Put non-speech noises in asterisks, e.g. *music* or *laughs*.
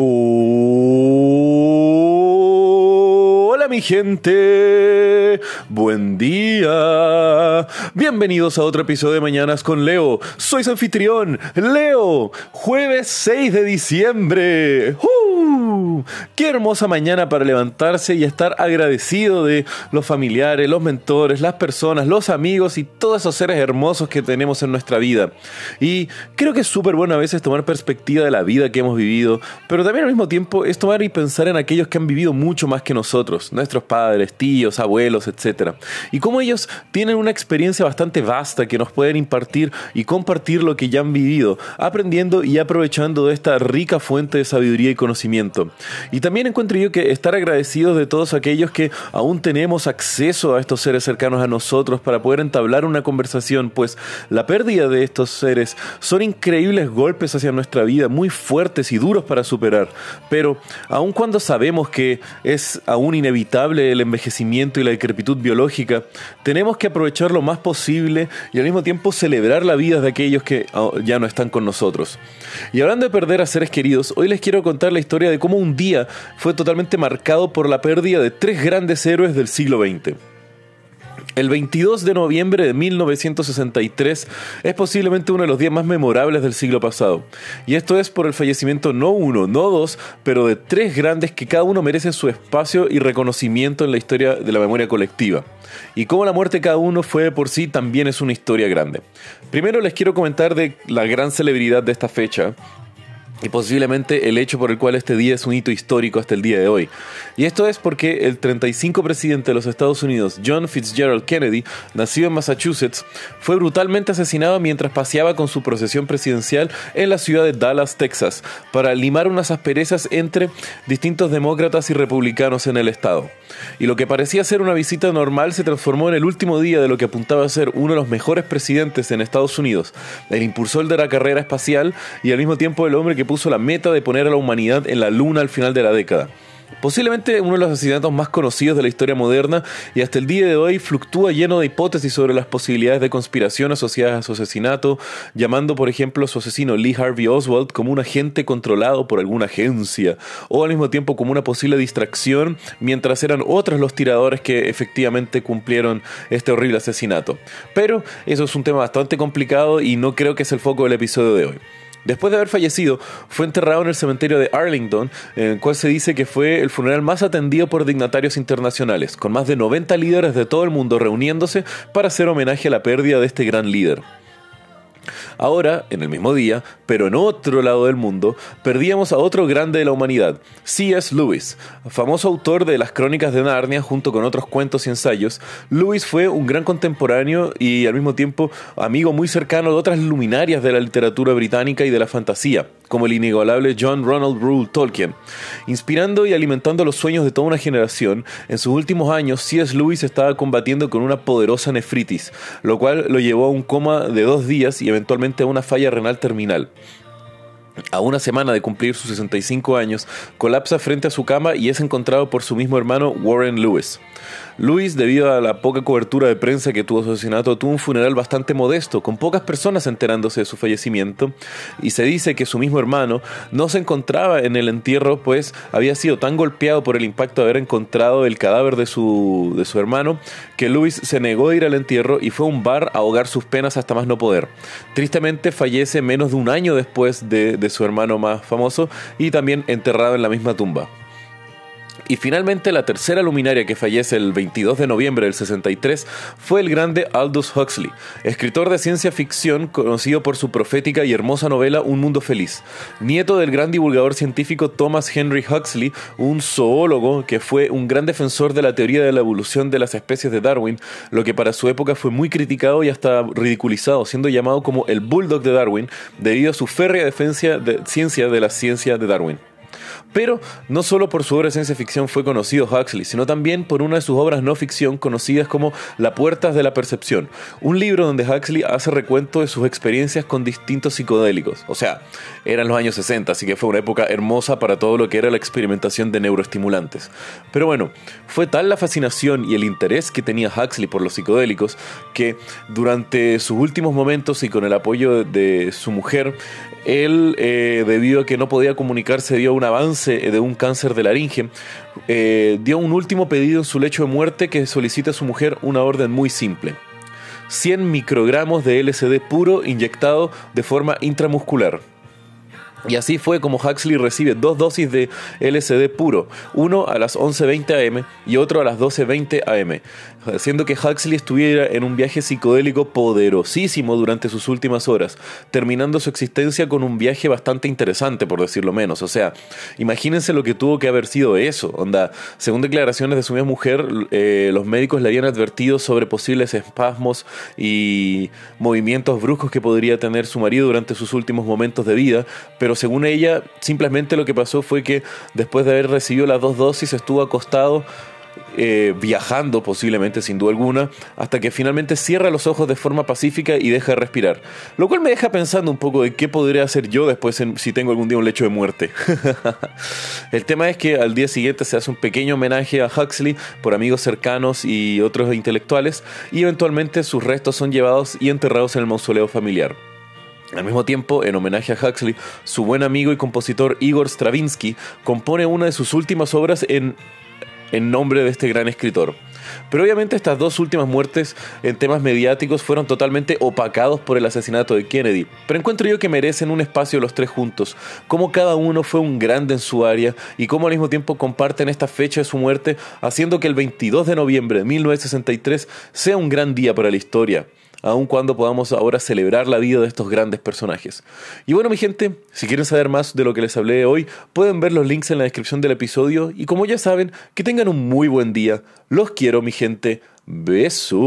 Hola mi gente, buen día. Bienvenidos a otro episodio de Mañanas con Leo. Soy su anfitrión, Leo. Jueves 6 de diciembre. ¡Qué hermosa mañana para levantarse y estar agradecido de los familiares, los mentores, las personas, los amigos y todos esos seres hermosos que tenemos en nuestra vida. Y creo que es súper bueno a veces tomar perspectiva de la vida que hemos vivido, pero también al mismo tiempo es tomar y pensar en aquellos que han vivido mucho más que nosotros, nuestros padres, tíos, abuelos, etc. Y cómo ellos tienen una experiencia bastante vasta que nos pueden impartir y compartir lo que ya han vivido, aprendiendo y aprovechando de esta rica fuente de sabiduría y conocimiento. Y también encuentro yo que estar agradecidos de todos aquellos que aún tenemos acceso a estos seres cercanos a nosotros para poder entablar una conversación, pues la pérdida de estos seres son increíbles golpes hacia nuestra vida, muy fuertes y duros para superar. Pero aun cuando sabemos que es aún inevitable el envejecimiento y la decrepitud biológica, tenemos que aprovechar lo más posible y al mismo tiempo celebrar la vida de aquellos que ah, ya no están con nosotros. Y hablando de perder a seres queridos, hoy les quiero contar la historia de cómo un día fue totalmente marcado por la pérdida de tres grandes héroes del siglo XX. El 22 de noviembre de 1963 es posiblemente uno de los días más memorables del siglo pasado. Y esto es por el fallecimiento no uno, no dos, pero de tres grandes que cada uno merece su espacio y reconocimiento en la historia de la memoria colectiva. Y cómo la muerte de cada uno fue por sí también es una historia grande. Primero les quiero comentar de la gran celebridad de esta fecha, y posiblemente el hecho por el cual este día es un hito histórico hasta el día de hoy. Y esto es porque el 35 presidente de los Estados Unidos, John Fitzgerald Kennedy, nacido en Massachusetts, fue brutalmente asesinado mientras paseaba con su procesión presidencial en la ciudad de Dallas, Texas, para limar unas asperezas entre distintos demócratas y republicanos en el estado. Y lo que parecía ser una visita normal se transformó en el último día de lo que apuntaba a ser uno de los mejores presidentes en Estados Unidos, el impulsor de la carrera espacial y al mismo tiempo el hombre que puso la meta de poner a la humanidad en la luna al final de la década. Posiblemente uno de los asesinatos más conocidos de la historia moderna y hasta el día de hoy fluctúa lleno de hipótesis sobre las posibilidades de conspiración asociadas a su asesinato, llamando por ejemplo a su asesino Lee Harvey Oswald como un agente controlado por alguna agencia, o al mismo tiempo como una posible distracción, mientras eran otros los tiradores que efectivamente cumplieron este horrible asesinato. Pero eso es un tema bastante complicado y no creo que es el foco del episodio de hoy. Después de haber fallecido, fue enterrado en el cementerio de Arlington, en el cual se dice que fue el funeral más atendido por dignatarios internacionales, con más de 90 líderes de todo el mundo reuniéndose para hacer homenaje a la pérdida de este gran líder. Ahora, en el mismo día, pero en otro lado del mundo, perdíamos a otro grande de la humanidad, C.S. Lewis. Famoso autor de las crónicas de Narnia junto con otros cuentos y ensayos, Lewis fue un gran contemporáneo y al mismo tiempo amigo muy cercano de otras luminarias de la literatura británica y de la fantasía como el inigualable John Ronald Rule Tolkien. Inspirando y alimentando los sueños de toda una generación, en sus últimos años C.S. Lewis estaba combatiendo con una poderosa nefritis, lo cual lo llevó a un coma de dos días y eventualmente a una falla renal terminal. A una semana de cumplir sus 65 años, colapsa frente a su cama y es encontrado por su mismo hermano Warren Lewis. Luis, debido a la poca cobertura de prensa que tuvo su asesinato, tuvo un funeral bastante modesto, con pocas personas enterándose de su fallecimiento, y se dice que su mismo hermano no se encontraba en el entierro, pues había sido tan golpeado por el impacto de haber encontrado el cadáver de su, de su hermano, que Luis se negó a ir al entierro y fue a un bar a ahogar sus penas hasta más no poder. Tristemente fallece menos de un año después de, de su hermano más famoso y también enterrado en la misma tumba. Y finalmente la tercera luminaria que fallece el 22 de noviembre del 63 fue el grande Aldous Huxley, escritor de ciencia ficción conocido por su profética y hermosa novela Un Mundo Feliz, nieto del gran divulgador científico Thomas Henry Huxley, un zoólogo que fue un gran defensor de la teoría de la evolución de las especies de Darwin, lo que para su época fue muy criticado y hasta ridiculizado, siendo llamado como el Bulldog de Darwin debido a su férrea defensa de ciencia de la ciencia de Darwin. Pero no solo por su obra de ciencia ficción fue conocido Huxley, sino también por una de sus obras no ficción conocidas como La Puertas de la Percepción, un libro donde Huxley hace recuento de sus experiencias con distintos psicodélicos. O sea, eran los años 60, así que fue una época hermosa para todo lo que era la experimentación de neuroestimulantes. Pero bueno, fue tal la fascinación y el interés que tenía Huxley por los psicodélicos que durante sus últimos momentos y con el apoyo de su mujer, él, eh, debido a que no podía comunicarse, dio un avance de un cáncer de laringe, eh, dio un último pedido en su lecho de muerte que solicita a su mujer una orden muy simple. 100 microgramos de LSD puro inyectado de forma intramuscular. Y así fue como Huxley recibe dos dosis de LSD puro, uno a las 11.20 am y otro a las 12.20 am, haciendo que Huxley estuviera en un viaje psicodélico poderosísimo durante sus últimas horas, terminando su existencia con un viaje bastante interesante, por decirlo menos. O sea, imagínense lo que tuvo que haber sido eso. Onda, según declaraciones de su misma mujer, eh, los médicos le habían advertido sobre posibles espasmos y movimientos bruscos que podría tener su marido durante sus últimos momentos de vida, pero según ella, simplemente lo que pasó fue que después de haber recibido las dos dosis estuvo acostado eh, viajando posiblemente sin duda alguna, hasta que finalmente cierra los ojos de forma pacífica y deja de respirar. Lo cual me deja pensando un poco de qué podría hacer yo después si tengo algún día un lecho de muerte. *laughs* El tema es que al día siguiente se hace un pequeño homenaje a Huxley por amigos cercanos y otros intelectuales y eventualmente sus restos son llevados y enterrados en el mausoleo familiar. Al mismo tiempo, en homenaje a Huxley, su buen amigo y compositor Igor Stravinsky compone una de sus últimas obras en, en nombre de este gran escritor. Pero obviamente estas dos últimas muertes en temas mediáticos fueron totalmente opacados por el asesinato de Kennedy. Pero encuentro yo que merecen un espacio los tres juntos, como cada uno fue un grande en su área y cómo al mismo tiempo comparten esta fecha de su muerte, haciendo que el 22 de noviembre de 1963 sea un gran día para la historia aun cuando podamos ahora celebrar la vida de estos grandes personajes. Y bueno, mi gente, si quieren saber más de lo que les hablé hoy, pueden ver los links en la descripción del episodio y como ya saben, que tengan un muy buen día. Los quiero, mi gente. Besos.